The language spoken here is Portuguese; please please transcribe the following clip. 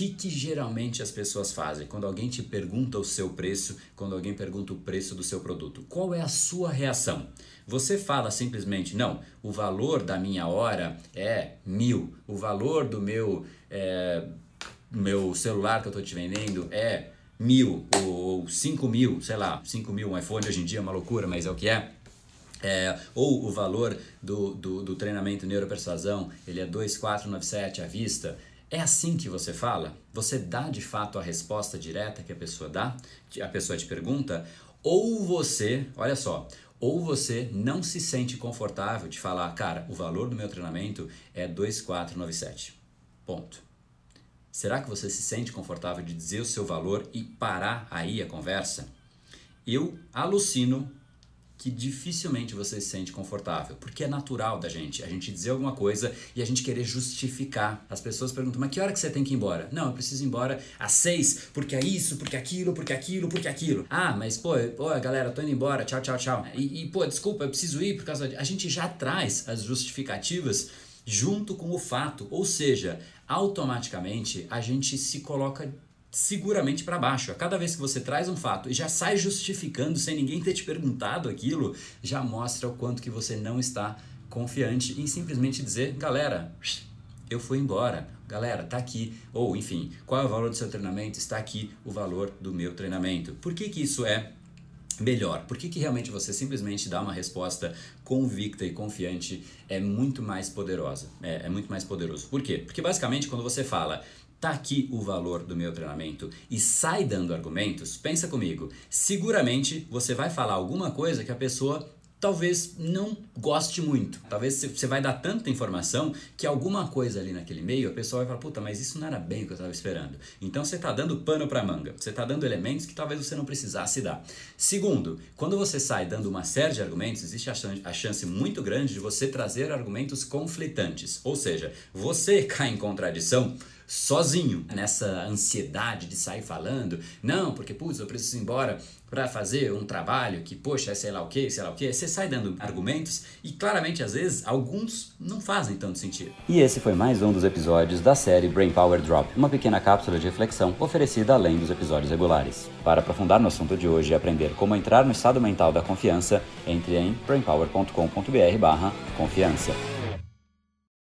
que, que geralmente as pessoas fazem quando alguém te pergunta o seu preço, quando alguém pergunta o preço do seu produto? Qual é a sua reação? Você fala simplesmente, não, o valor da minha hora é mil, o valor do meu, é, meu celular que eu estou te vendendo é mil ou cinco mil, sei lá, cinco mil, um iPhone hoje em dia é uma loucura, mas é o que é. É, ou o valor do, do, do treinamento neuropersuasão, ele é 2497 à vista. É assim que você fala? Você dá de fato a resposta direta que a pessoa dá? A pessoa te pergunta? Ou você, olha só, ou você não se sente confortável de falar, cara, o valor do meu treinamento é 2497. Ponto. Será que você se sente confortável de dizer o seu valor e parar aí a conversa? Eu alucino que dificilmente você se sente confortável, porque é natural da gente, a gente dizer alguma coisa e a gente querer justificar. As pessoas perguntam, mas que hora que você tem que ir embora? Não, eu preciso ir embora às seis, porque é isso, porque é aquilo, porque é aquilo, porque é aquilo. Ah, mas pô, pô galera, tô indo embora, tchau, tchau, tchau. E, e pô, desculpa, eu preciso ir por causa de... A gente já traz as justificativas junto com o fato, ou seja, automaticamente a gente se coloca seguramente para baixo. A cada vez que você traz um fato e já sai justificando sem ninguém ter te perguntado aquilo, já mostra o quanto que você não está confiante em simplesmente dizer, galera, eu fui embora. Galera, tá aqui. Ou, enfim, qual é o valor do seu treinamento? Está aqui o valor do meu treinamento. Por que que isso é melhor? Por que, que realmente você simplesmente dá uma resposta convicta e confiante é muito mais poderosa? É, é muito mais poderoso. Por quê? Porque basicamente quando você fala tá aqui o valor do meu treinamento e sai dando argumentos, pensa comigo, seguramente você vai falar alguma coisa que a pessoa talvez não goste muito. Talvez você vai dar tanta informação que alguma coisa ali naquele meio a pessoa vai falar, puta, mas isso não era bem o que eu estava esperando. Então você está dando pano para manga. Você está dando elementos que talvez você não precisasse dar. Segundo, quando você sai dando uma série de argumentos, existe a chance, a chance muito grande de você trazer argumentos conflitantes. Ou seja, você cai em contradição sozinho nessa ansiedade de sair falando, não, porque putz, eu preciso ir embora para fazer um trabalho que, poxa, é sei lá o que, sei lá o que, você sai dando argumentos e claramente às vezes alguns não fazem tanto sentido. E esse foi mais um dos episódios da série Brain Power Drop, uma pequena cápsula de reflexão oferecida além dos episódios regulares. Para aprofundar no assunto de hoje e aprender como entrar no estado mental da confiança, entre em brainpower.com.br/confiança.